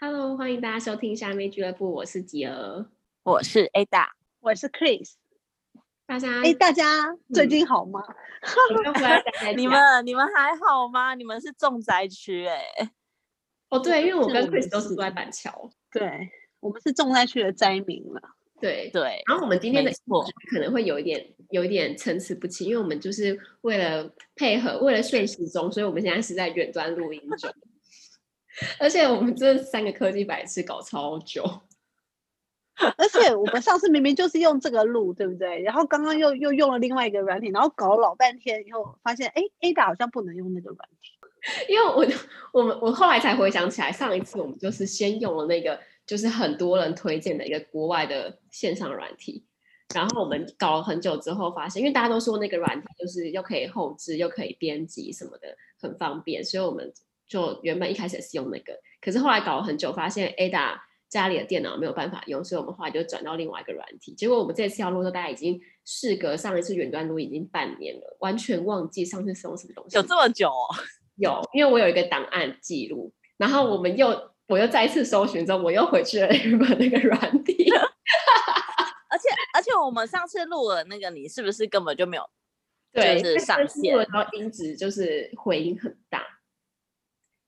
Hello，欢迎大家收听虾妹俱乐部，我是吉儿，我是 Ada，我是 Chris。大家哎，大家最近好吗？嗯、你们你们还好吗？你们是重灾区哎。哦，对，因为我跟 Chris 都是住在板桥，对，我们是重灾区的灾民了。对对。然后我们今天的可能会有一点有一点参差不齐，因为我们就是为了配合，为了顺时钟，所以我们现在是在远端录音中。而且我们这三个科技白痴搞超久。而且我们上次明明就是用这个录，对不对？然后刚刚又又用了另外一个软体，然后搞了老半天以后，发现哎，Ada 好像不能用那个软体。因为我我们我后来才回想起来，上一次我们就是先用了那个，就是很多人推荐的一个国外的线上软体，然后我们搞了很久之后发现，因为大家都说那个软体就是又可以后置又可以编辑什么的，很方便，所以我们就原本一开始是用那个，可是后来搞了很久，发现 Ada。家里的电脑没有办法用，所以我们后来就转到另外一个软体。结果我们这次要录的时候，大家已经事隔上一次远端录已经半年了，完全忘记上次是用什么东西。有这么久哦？有，因为我有一个档案记录，然后我们又我又再次搜寻之后，我又回去了日本那个软体。而且而且我们上次录了那个，你是不是根本就没有？对，就是上线，然后音质就是回音很大。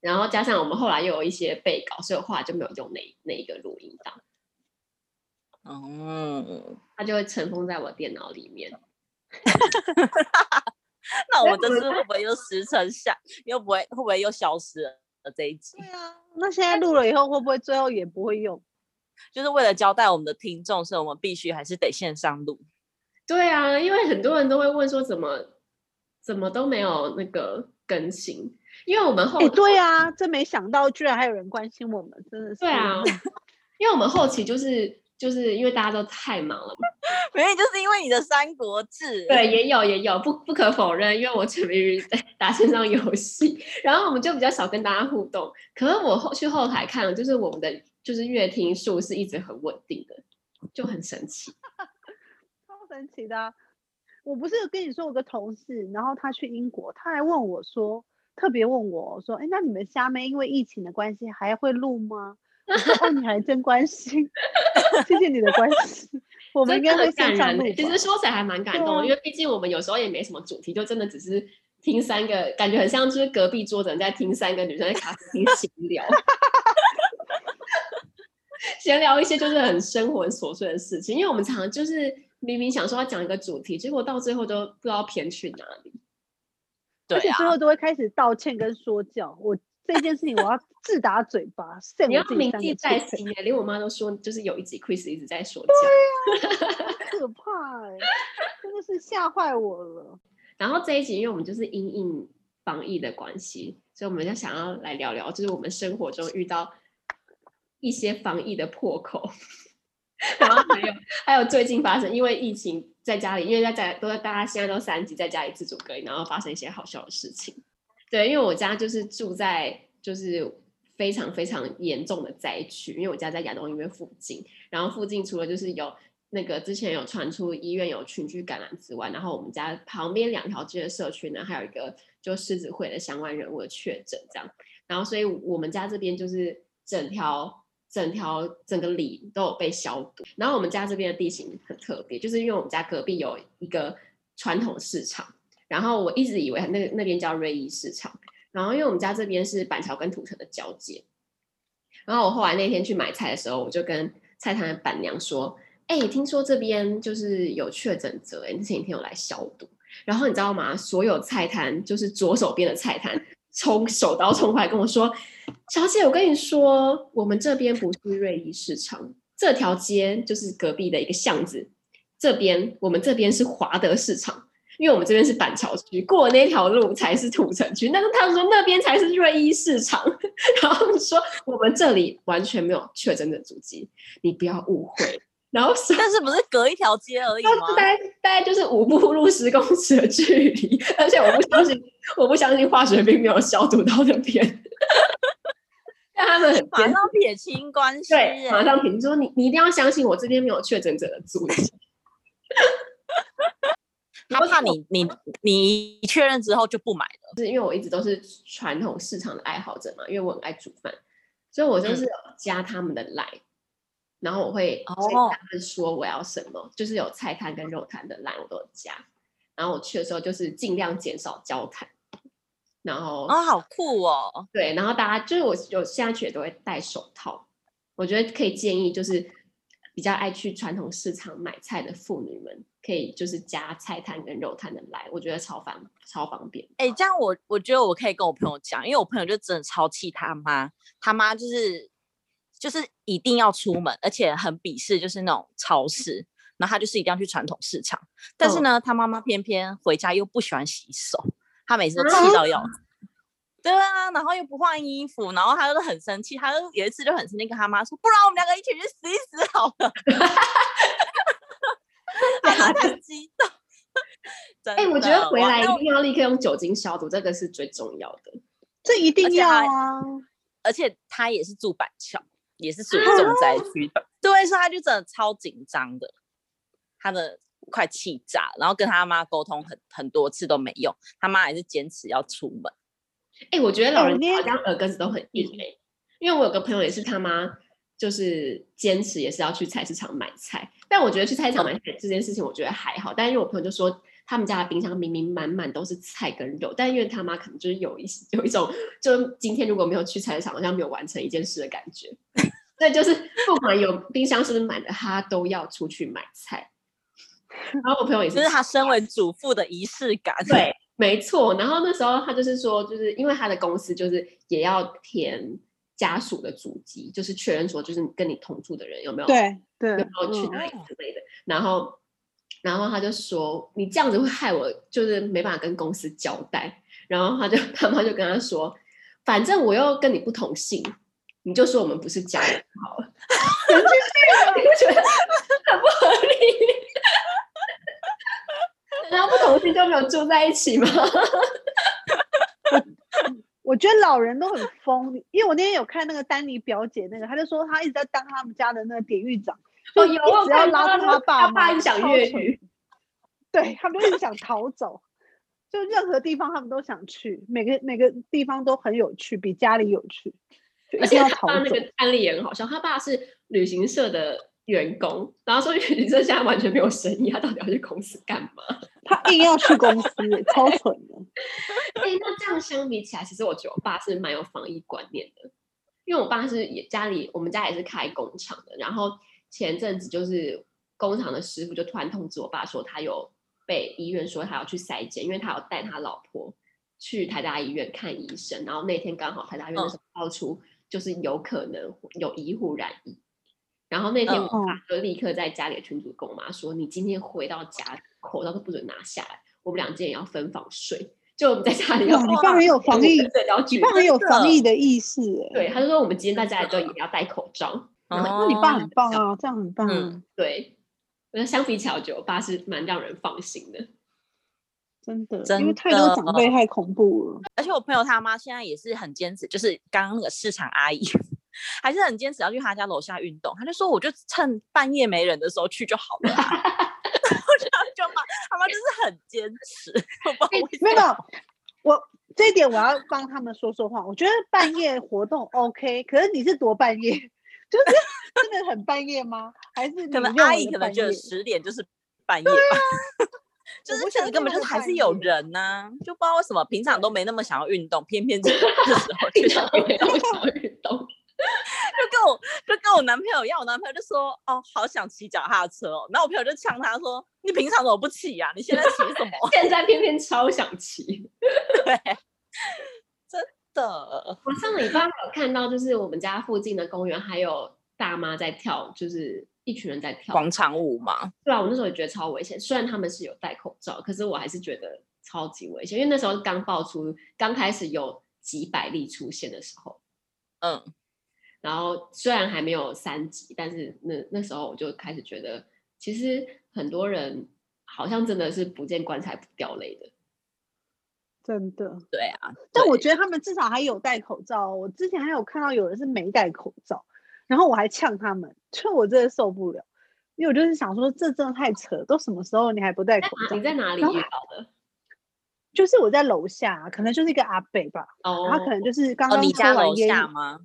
然后加上我们后来又有一些备稿，所以我后来就没有用那那一个录音档。嗯，它就会尘封在我电脑里面。那我们这次会不会又石沉下，又不会会不会又消失了这一集？对啊，那现在录了以后，会不会最后也不会用？就是为了交代我们的听众，所以我们必须还是得线上录。对啊，因为很多人都会问说，怎么怎么都没有那个更新。因为我们后、欸、对啊，真没想到居然还有人关心我们，真的是。对啊，因为我们后期就是就是因为大家都太忙了嘛，明明就是因为你的《三国志》。对，也有也有，不不可否认，因为我沉迷于 打线上游戏，然后我们就比较少跟大家互动。可是我后去后台看了，就是我们的就是月听数是一直很稳定的，就很神奇，超神奇的、啊。我不是跟你说我个同事，然后他去英国，他还问我说。特别问我说：“哎，那你们虾妹因为疫情的关系还会录吗？”我说：“哦，你还真关心，谢谢你的关心。我们应该会线上录。其实说起来还蛮感动的，啊、因为毕竟我们有时候也没什么主题，就真的只是听三个，感觉很像就是隔壁桌的人在听三个女生在咖啡厅闲聊，闲聊一些就是很生活很琐碎的事情。因为我们常常就是明明想说要讲一个主题，结果到最后都不知道偏去哪里。”而且最后都会开始道歉跟说教，我这件事情我要自打嘴巴。你要铭记在心，连我妈都说，就是有一集 Chris 一直在说教，对啊，可怕哎，真的是吓坏我了。然后这一集，因为我们就是因应防疫的关系，所以我们就想要来聊聊，就是我们生活中遇到一些防疫的破口。然后还有还有最近发生，因为疫情在家里，因为在家都在大家现在都三级在家里自主隔离，然后发生一些好笑的事情。对，因为我家就是住在就是非常非常严重的灾区，因为我家在亚东医院附近，然后附近除了就是有那个之前有传出医院有群聚感染之外，然后我们家旁边两条街的社区呢，还有一个就狮子会的相关人物的确诊这样，然后所以我们家这边就是整条。整条整个里都有被消毒，然后我们家这边的地形很特别，就是因为我们家隔壁有一个传统市场，然后我一直以为那个那边叫瑞意市场，然后因为我们家这边是板桥跟土城的交界，然后我后来那天去买菜的时候，我就跟菜摊的板娘说：“哎，听说这边就是有确诊者，哎，前几天有来消毒。”然后你知道吗？所有菜摊就是左手边的菜摊。冲手刀冲过来跟我说：“小姐，我跟你说，我们这边不是瑞意市场，这条街就是隔壁的一个巷子。这边我们这边是华德市场，因为我们这边是板桥区，过那条路才是土城区。那个他们说那边才是瑞一市场，然后说我们这里完全没有确诊的足迹，你不要误会。”然后，但是不是隔一条街而已吗？大概大概就是五步路十公尺的距离，而且我不相信，我不相信化学并没有消毒到那边。但他们很马上撇清关系，对，马上撇清说你你一定要相信我这边没有确诊者的足迹。他怕你你你确认之后就不买了，是因为我一直都是传统市场的爱好者嘛，因为我很爱煮饭，所以我就是加他们的嗯、然后我会跟他们说我要什么，哦、就是有菜摊跟肉摊的 line 我都有加，然后我去的时候就是尽量减少交谈，然后哦好酷哦，对，然后大家就是我有现在去也都会戴手套，我觉得可以建议就是比较爱去传统市场买菜的妇女们。可以就是加菜摊跟肉摊的来，我觉得超方超方便。哎、欸，这样我我觉得我可以跟我朋友讲，因为我朋友就真的超气他妈，他妈就是就是一定要出门，而且很鄙视就是那种超市，然后他就是一定要去传统市场。但是呢，哦、他妈妈偏偏回家又不喜欢洗手，他每次都气到要 对啊，然后又不换衣服，然后他就很生气，他就有一次就很生气跟他妈说，不然我们两个一起去洗一洗好了。他很激动，哎、欸，我觉得回来一定要立刻用酒精消毒，这个是最重要的，这一定要啊！而且他也是住板桥，也是属于重灾区的，对，所以他就真的超紧张的，他的快气炸，然后跟他妈沟通很很多次都没用，他妈还是坚持要出门。哎、欸，我觉得老人家好像耳根子都很硬哎、欸，因为我有个朋友也是他妈。就是坚持也是要去菜市场买菜，但我觉得去菜市场买菜这件事情我觉得还好。但因为我朋友就说他们家的冰箱明明满满都是菜跟肉，但因为他妈可能就是有一有一种，就今天如果没有去菜市场，好像没有完成一件事的感觉。所以就是不管有冰箱是不是满的，他都要出去买菜。然后我朋友也是，这是他身为主妇的仪式感。对，没错。然后那时候他就是说，就是因为他的公司就是也要填。家属的足迹，就是确认说，就是跟你同住的人有没有对对，有没有去哪里之类的。嗯、然后，然后他就说，你这样子会害我，就是没办法跟公司交代。然后他就 他妈就跟他说，反正我又跟你不同姓，你就说我们不是家人好了。你不觉得很不合理？然后不同姓就没有住在一起吗？我觉得老人都很疯，因为我那天有看那个丹尼表姐那个，他就说他一直在当他们家的那个典狱长，就一直要拉住他爸爸一直想越狱，对他们就一直想逃走，就任何地方他们都想去，每个每个地方都很有趣，比家里有趣。而且他爸那个案例也很好笑，他爸是旅行社的。员工，然后说 旅行社现在完全没有生意，他到底要去公司干嘛？他硬要去公司，超蠢的。哎、欸，那这样相比起来，其实我觉得我爸是蛮有防疫观念的，因为我爸是也家里，我们家也是开工厂的。然后前阵子就是工厂的师傅就突然通知我爸说，他有被医院说他要去筛检，因为他要带他老婆去台大医院看医生。然后那天刚好台大医院的时候爆出，就是有可能有医护染疫。然后那天我爸就立刻在家里的群主跟我妈说：“嗯、你今天回到家，口罩都不准拿下来，我们俩今天也要分房睡。”就我们在家里要，你爸很有防疫，你爸很有防疫的意识。对，他就说我们今天在家里都也要戴口罩。然后那你爸很 棒啊，这样很棒。嗯，对，我觉得相比起来，我觉得我爸是蛮让人放心的。真的，因为太多长辈太恐怖了。而且我朋友他妈现在也是很坚持，就是刚刚那个市场阿姨。还是很坚持要去他家楼下运动，他就说我就趁半夜没人的时候去就好了。我觉得就骂他妈就是很坚持，没有，我这一点我要帮他们说说话。我觉得半夜活动 OK，可是你是多半夜？就是真的很半夜吗？还是可能阿姨可能觉得十点就是半夜吧？啊、就是这里根本就是还是有人呐、啊，就不知道为什么平常都没那么想要运动，偏偏这个时候就想运动。就跟我就跟我男朋友要，我男朋友就说哦，好想骑脚踏车哦，然后我朋友就呛他说，你平常怎么不骑呀？你现在骑什么？现在偏偏超想骑，对，真的。我上礼拜有看到，就是我们家附近的公园还有大妈在跳，就是一群人在跳广场舞嘛。对啊，我那时候也觉得超危险，虽然他们是有戴口罩，可是我还是觉得超级危险，因为那时候刚爆出，刚开始有几百例出现的时候，嗯。然后虽然还没有三级，但是那那时候我就开始觉得，其实很多人好像真的是不见棺材不掉泪的，真的。对啊，但我觉得他们至少还有戴口罩。我之前还有看到有人是没戴口罩，然后我还呛他们，就我真的受不了，因为我就是想说，这真的太扯，都什么时候你还不戴口罩？你在哪里遇到的？就是我在楼下，可能就是一个阿北吧，哦，他可能就是刚刚哦，你家楼抽完下吗？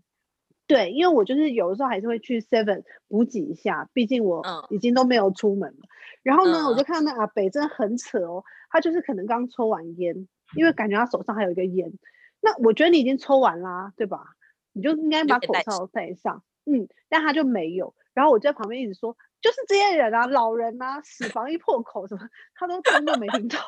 对，因为我就是有的时候还是会去 Seven 补给一下，毕竟我已经都没有出门了。嗯、然后呢，嗯、我就看到那阿北真的很扯哦，他就是可能刚抽完烟，因为感觉他手上还有一个烟。那我觉得你已经抽完啦，对吧？你就应该把口罩戴上。嗯，但他就没有。然后我就在旁边一直说，就是这些人啊，老人啊，死防疫破口什么，他都听都没听到。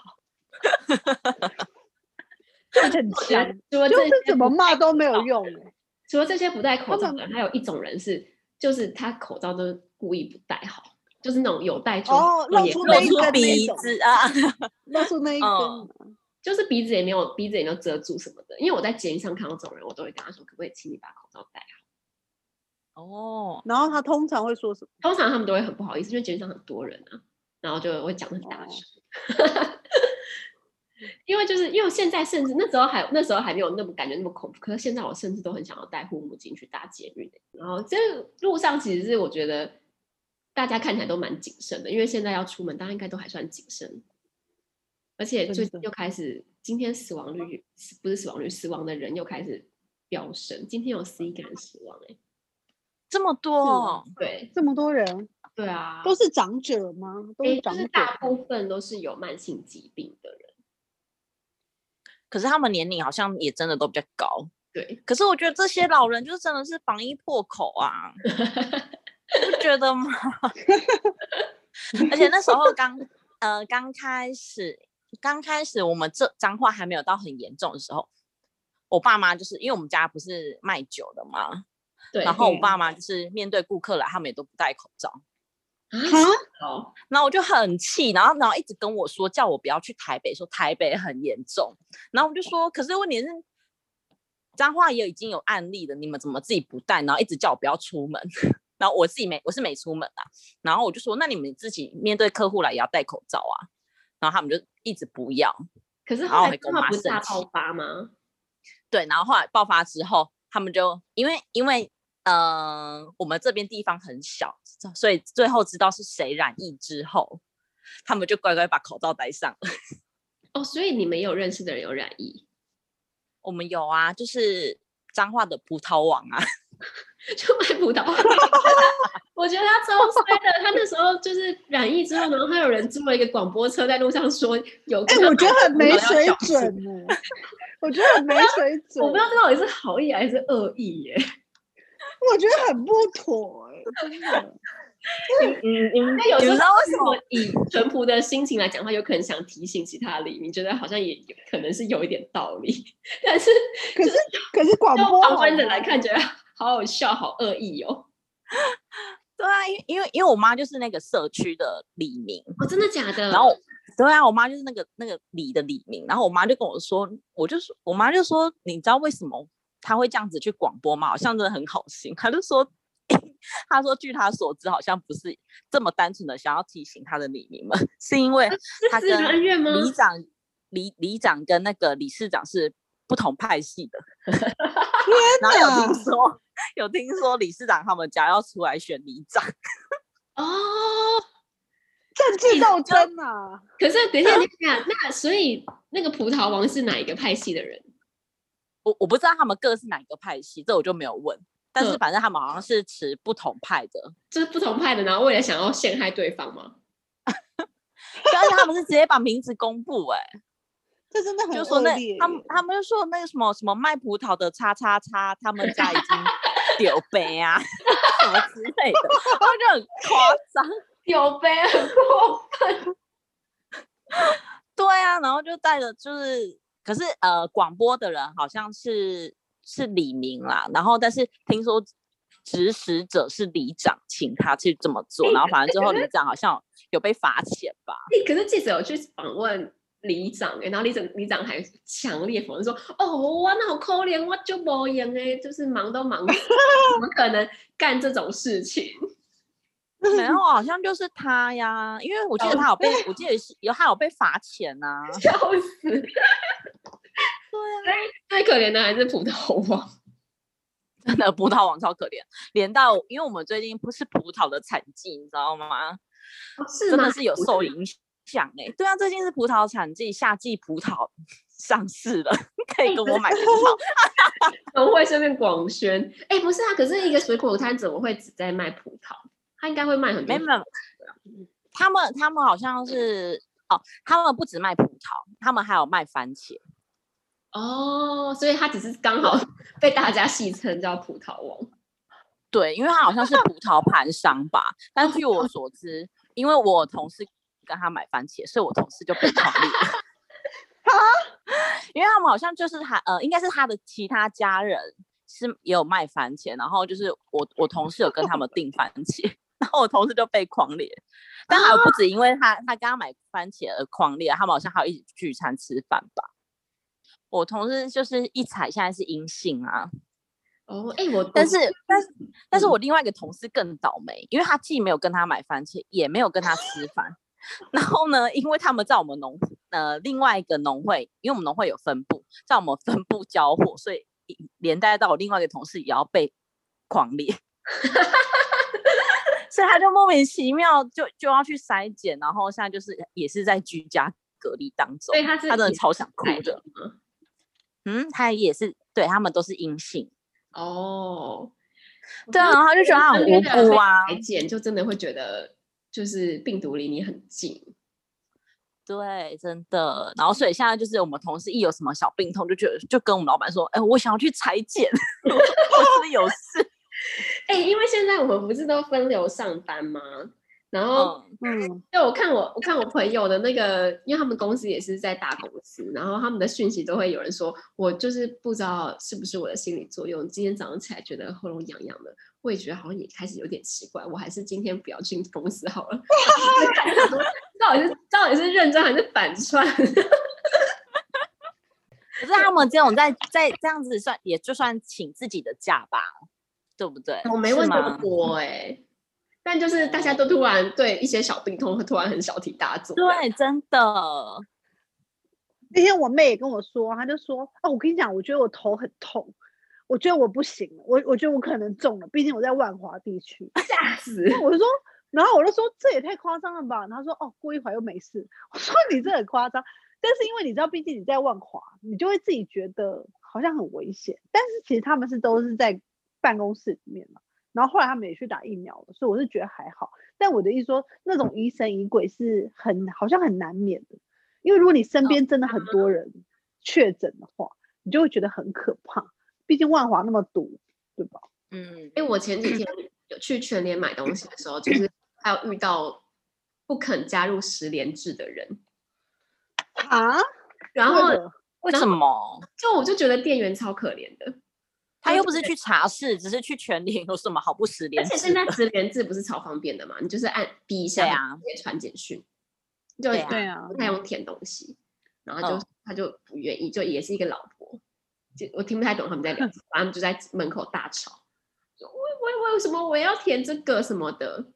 就很强，就是怎么骂都没有用哎。除了这些不戴口罩的人，还有一种人是，就是他口罩都故意不戴好，就是那种有戴住哦，露出那一根鼻子啊，露出那一根，就是鼻子也没有，鼻子也没有遮住什么的。因为我在节目上看到这种人，我都会跟他说，可不可以请你把口罩戴好？哦，然后他通常会说什么？通常他们都会很不好意思，因为节目上很多人啊，然后就会讲得很大声。因为就是因为现在甚至那时候还那时候还没有那么感觉那么恐怖，可是现在我甚至都很想要带护目镜去搭捷运。然后这路上其实是我觉得大家看起来都蛮谨慎的，因为现在要出门，大家应该都还算谨慎。而且最近又开始，今天死亡率不是死亡率，死亡的人又开始飙升。今天有十一个人死亡，欸，哎，这么多，对，这么多人，对啊，都是长者吗？都是长者，就是大部分都是有慢性疾病的人。可是他们年龄好像也真的都比较高，对。可是我觉得这些老人就是真的是防疫破口啊，你不觉得吗？而且那时候刚呃刚开始刚开始我们这脏话还没有到很严重的时候，我爸妈就是因为我们家不是卖酒的嘛，对。然后我爸妈就是面对顾客来，他们也都不戴口罩。啊，哦，然后我就很气，然后然后一直跟我说，叫我不要去台北，说台北很严重。然后我就说，可是问题是，彰化也已经有案例了，你们怎么自己不戴？然后一直叫我不要出门，然后我自己没，我是没出门啊。然后我就说，那你们自己面对客户来也要戴口罩啊。然后他们就一直不要。可是后来彰化不是大爆发吗？对，然后后来爆发之后，他们就因为因为。嗯、呃，我们这边地方很小，所以最后知道是谁染疫之后，他们就乖乖把口罩戴上了。哦，所以你们有认识的人有染疫？我们有啊，就是彰化的葡萄王啊，就卖葡萄。我觉得他超衰的，他那时候就是染疫之后，然后还有人租了一个广播车在路上说有。哎、欸，我觉得很没水准呢。我觉得很没水准，我不知道这到底是好意还是恶意耶。我觉得很不妥哎、欸，真的。嗯嗯嗯，那有时候为什么以淳朴的心情来讲，他有可能想提醒其他里，你觉得好像也有可能是有一点道理，但是可是可是广播旁观者来看，觉得好好笑，好恶意哦。对啊，因因为因为我妈就是那个社区的李明哦，真的假的？然后对啊，我妈就是那个那个李的李明，然后我妈就跟我说，我就说，我妈就说，你知道为什么？他会这样子去广播吗？好像真的很好心。他就说，他说据他所知，好像不是这么单纯的想要提醒他的李明们，是因为他跟里长、里里长跟那个理事长是不同派系的。然后有听说，有听说理事长他们家要出来选里长。哦，政治斗争啊！可是等一下，等一下，那所以那个葡萄王是哪一个派系的人？我我不知道他们各是哪个派系，这我就没有问。但是反正他们好像是持不同派的，就是不同派的，然后为了想要陷害对方吗？而且他们是直接把名字公布、欸，哎，这真的很就说那他们他们就说那个什么什么卖葡萄的叉叉叉，他们家已经 丢杯啊什么之类的，他们就很夸张，丢杯很过分。对啊，然后就带着就是。可是呃，广播的人好像是是李明啦，然后但是听说指使者是里长，请他去这么做，然后反正最后里长好像有被罚钱吧。可是记者有去访问里长哎，然后里长里长还强烈否认说：“哦，我那好可怜，我就无用哎，就是忙都忙，怎么可能干这种事情？” 没有，好像就是他呀，因为我记得他有被，我记得是有他有被罚钱呐、啊，笑死。对啊，最可怜的还是葡萄王，真的葡萄王超可怜，连到因为我们最近不是葡萄的产季，你知道吗？哦、是真的是有受影响哎、欸。对啊，最近是葡萄产季，夏季葡萄 上市了，可以跟我买葡萄。怎么会顺便广宣，哎，不是啊，可是一个水果摊怎么会只在卖葡萄？他应该会卖很多。没有，他们他们好像是哦，他们不止卖葡萄，他们还有卖番茄。哦，所以他只是刚好 被大家戏称叫葡萄王。对，因为他好像是葡萄盘商吧。但据我所知，因为我同事跟他买番茄，所以我同事就被狂烈。啊？因为他们好像就是他呃，应该是他的其他家人是也有卖番茄，然后就是我我同事有跟他们订番茄，然后我同事就被狂裂。但还不止因为他他刚刚买番茄而狂裂，他们好像还有一起聚餐吃饭吧。我同事就是一采，现在是阴性啊。哦，哎，我但是但是但是我另外一个同事更倒霉，因为他既没有跟他买番茄，也没有跟他吃饭。然后呢，因为他们在我们农呃另外一个农会，因为我们农会有分部，在我们分部交货，所以连带到我另外一个同事也要被狂烈。所以他就莫名其妙就就要去筛检，然后现在就是也是在居家隔离当中。所以他是他真的超想哭的。嗯，他也是，对他们都是阴性哦。对啊，然后他就觉得他很无辜啊。裁剪就真的会觉得，就是病毒离你很近。对，真的。然后所以现在就是我们同事一有什么小病痛，就觉得就跟我们老板说：“哎，我想要去裁剪，我是不是有事？” 哎，因为现在我们不是都分流上班吗？然后，嗯，对我看我我看我朋友的那个，因为他们公司也是在大公司，然后他们的讯息都会有人说，我就是不知道是不是我的心理作用，今天早上起来觉得喉咙痒痒的，我也觉得好像也开始有点奇怪，我还是今天不要进公司好了。到底是到底是认真还是反串？可是他们这种在在这样子算，也就算请自己的假吧，对不对？我没问这么多哎、欸。但就是大家都突然对一些小病痛会突然很小题大做。对，真的。那天我妹也跟我说，她就说：“哦，我跟你讲，我觉得我头很痛，我觉得我不行了，我我觉得我可能中了，毕竟我在万华地区。”吓死！我就说，然后我就说这也太夸张了吧？她说：“哦，过一会儿又没事。”我说：“你这很夸张。”但是因为你知道，毕竟你在万华，你就会自己觉得好像很危险。但是其实他们是都是在办公室里面嘛。然后后来他们也去打疫苗了，所以我是觉得还好。但我的意思说，那种疑神疑鬼是很好像很难免的，因为如果你身边真的很多人确诊的话，你就会觉得很可怕。毕竟万华那么堵，对吧？嗯，因为我前几天有去全联买东西的时候，就是 还有遇到不肯加入十连制的人啊。然后为什么？就我就觉得店员超可怜的。他又不是去茶室，只是去全联，有什么好不识联？而且现在识联制不是超方便的嘛？你就是按哔一下，直接传简讯，就对啊，不太用填东西，然后就、嗯、他就不愿意，就也是一个老婆，就我听不太懂他们在聊，反正就在门口大吵，我我为为什么我要填这个什么的。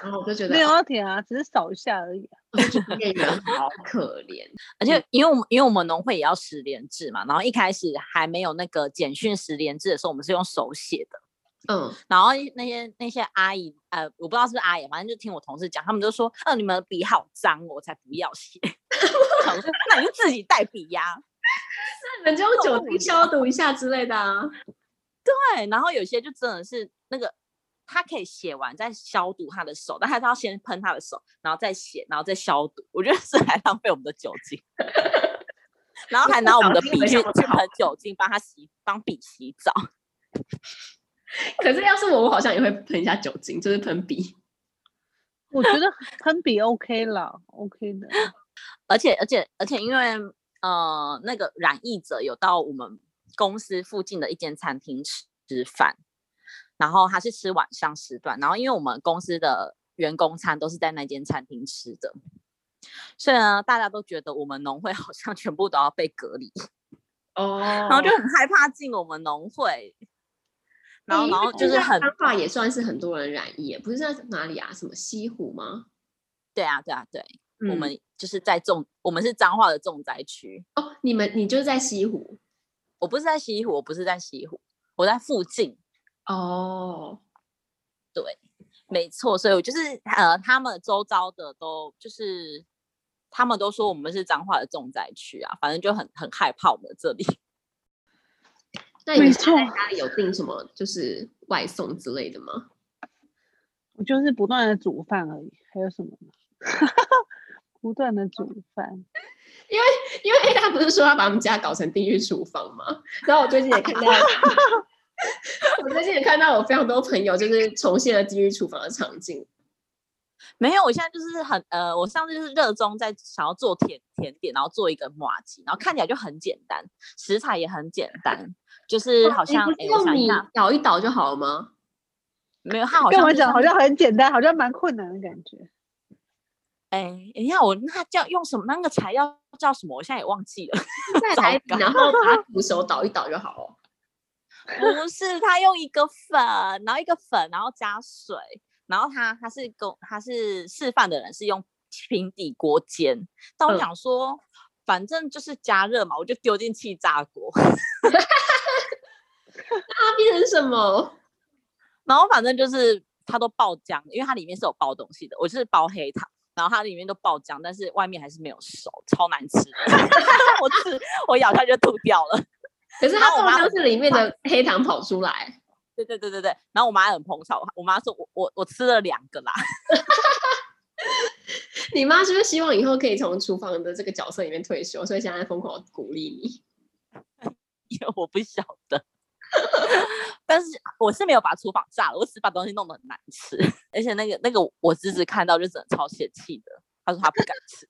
然后我就觉得没有要填啊，只是扫一下而已、啊。店员好可怜，而且因为我们因为我们农会也要十连制嘛，然后一开始还没有那个简讯十连制的时候，我们是用手写的。嗯，然后那些那些阿姨，呃，我不知道是不是阿姨，反正就听我同事讲，他们就说，呃，你们笔好脏，我才不要写。那你就自己带笔呀，那你们就用酒精消毒一下之类的啊。对，然后有些就真的是那个。他可以写完再消毒他的手，但他是要先喷他的手，然后再写，然后再消毒。我觉得是还浪费我们的酒精，然后还拿我们的笔去去喷酒精，帮他洗，帮笔洗澡。可是要是我，我好像也会喷一下酒精，就是喷笔。我觉得喷笔 OK 了，OK 的。而且而且而且，因为呃，那个染疫者有到我们公司附近的一间餐厅吃吃饭。然后他是吃晚上时段，然后因为我们公司的员工餐都是在那间餐厅吃的，所以呢，大家都觉得我们农会好像全部都要被隔离哦，然后就很害怕进我们农会，然后然后就是很怕也算是很多人染疫，不是在哪里啊？什么西湖吗？对啊，对啊，对，我们就是在重，我们是彰化的重灾区哦。你们你就是在西湖？我不是在西湖，我不是在西湖，我在附近。哦，对，没错，所以我就是呃，他们周遭的都就是，他们都说我们是彰化的重灾区啊，反正就很很害怕我们这里。那你们在家里有订什么就是外送之类的吗？我就是不断的煮饭而已，还有什么吗？不断的煮饭，因为因为 A 大不是说要把我们家搞成地狱厨房吗？然后我最近也看到，我最近也看到有非常多朋友就是重现了地狱厨房的场景。没有，我现在就是很呃，我上次就是热衷在想要做甜甜点，然后做一个麻吉，然后看起来就很简单，食材也很简单，就是好像哎，我想一下，倒一倒就好了吗？没有，他好像跟我讲好像很简单，好像蛮困难的感觉。哎，等一下，我那叫用什么？那个材料叫什么？我现在也忘记了。再来，然后把它煮熟，倒一倒就好了。不是，他用一个粉，然后一个粉，然后加水，然后他他是公他是示范的人是用平底锅煎。但我想说，嗯、反正就是加热嘛，我就丢进气炸锅。那变成什么？然后反正就是它都爆浆，因为它里面是有包东西的。我就是包黑糖，然后它里面都爆浆，但是外面还是没有熟，超难吃的。我吃，我咬下就吐掉了。可是它爆浆是里面的黑糖跑出来。对对对对对。然后我妈很捧场，我妈说我我我吃了两个啦。你妈是不是希望以后可以从厨房的这个角色里面退休，所以现在疯狂鼓励你？因为我不晓得。但是我是没有把厨房炸了，我只是把东西弄得很难吃，而且那个那个我侄子看到就真的超泄气的，他说他不敢吃。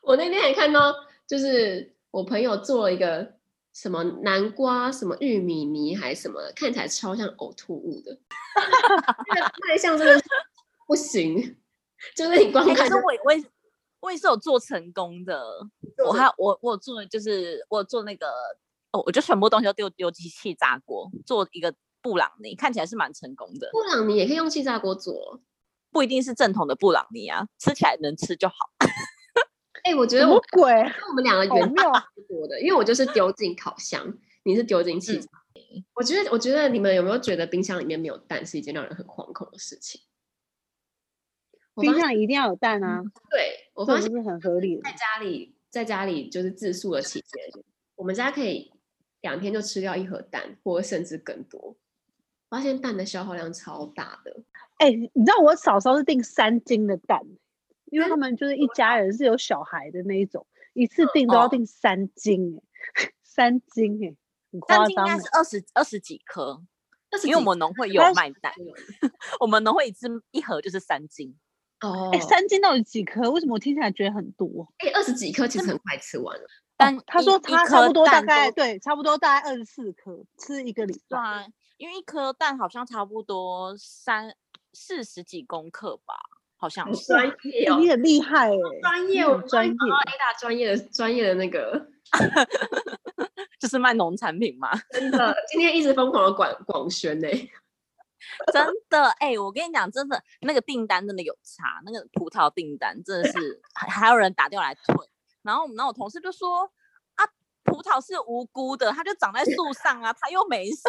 我那天还看到，就是我朋友做了一个什么南瓜什么玉米泥还是什么，看起来超像呕吐物的，那个卖相真的不行，就是你光看，可是我我也我也是有做成功的，我还我我做就是我做那个。哦，我就全部东西都丢丢机器炸锅做一个布朗尼，看起来是蛮成功的。布朗尼也可以用气炸锅做，不一定是正统的布朗尼啊，吃起来能吃就好。哎、欸，我觉得我鬼，我们两个原料差不多的，因为我就是丢进烤箱，你是丢进气炸锅。嗯、我觉得，我觉得你们有没有觉得冰箱里面没有蛋是一件让人很惶恐的事情？冰箱一定要有蛋啊！嗯、对，我发现是很合理的。在家里，在家里就是自述的期间，我们家可以。两天就吃掉一盒蛋，或甚至更多。发现蛋的消耗量超大的。哎、欸，你知道我嫂嫂是订三斤的蛋，因为他们就是一家人是有小孩的那一种，一次订都要订三斤，哎、哦，三斤哎，很夸张。三斤应该是二十二十几颗，因为我们农会有卖蛋，我们农会一次一盒就是三斤。哦，哎、欸，三斤到底几颗？为什么我听起来觉得很多？哎、欸，二十几颗其实很快吃完了。但、哦、他说他差不多大概对，差不多大概二十四颗，吃一个礼拜。对啊，因为一颗蛋好像差不多三四十几公克吧，好像是。专业哦，你很厉害哎，专业，我专业，A 大专业的专业的那个，就是卖农产品嘛。真的，今天一直疯狂的广广宣呢。真的哎、欸，我跟你讲，真的那个订单真的有差，那个葡萄订单真的是还还有人打电话来退。然后我们那我同事就说啊，葡萄是无辜的，它就长在树上啊，它又没事。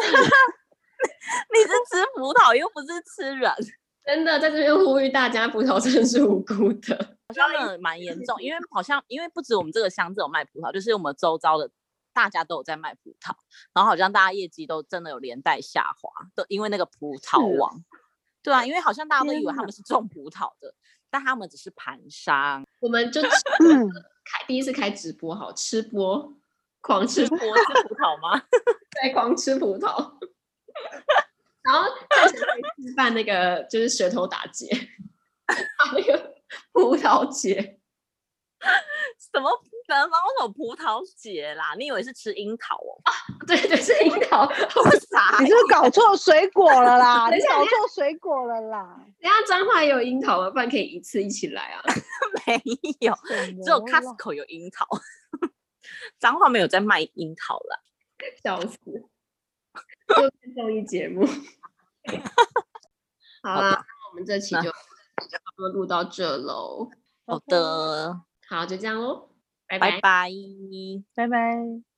你是吃葡萄又不是吃人，真的在这边呼吁大家，葡萄真的是无辜的，好像真的蛮严重。因为好像因为不止我们这个乡镇有卖葡萄，就是我们周遭的大家都有在卖葡萄，然后好像大家业绩都真的有连带下滑，都因为那个葡萄王。对啊，因为好像大家都以为他们是种葡萄的，但他们只是盘商。我们就 开第一次开直播，好吃播，狂吃播吃葡萄吗？对，狂吃葡萄。然后在前面示范那个就是舌头打结，那个葡萄结。什么南方有葡萄节啦？你以为是吃樱桃哦？啊，对对，是樱桃。我傻，你是不是搞错水果了啦？你搞错水果了啦？人家彰化有樱桃吗？不然可以一次一起来啊？没有，只有 Costco 有樱桃。彰化没有在卖樱桃了，笑死！又是综艺节目。好啦，那我们这期就就差不多录到这喽。好的，好，就这样喽，拜拜拜，拜拜。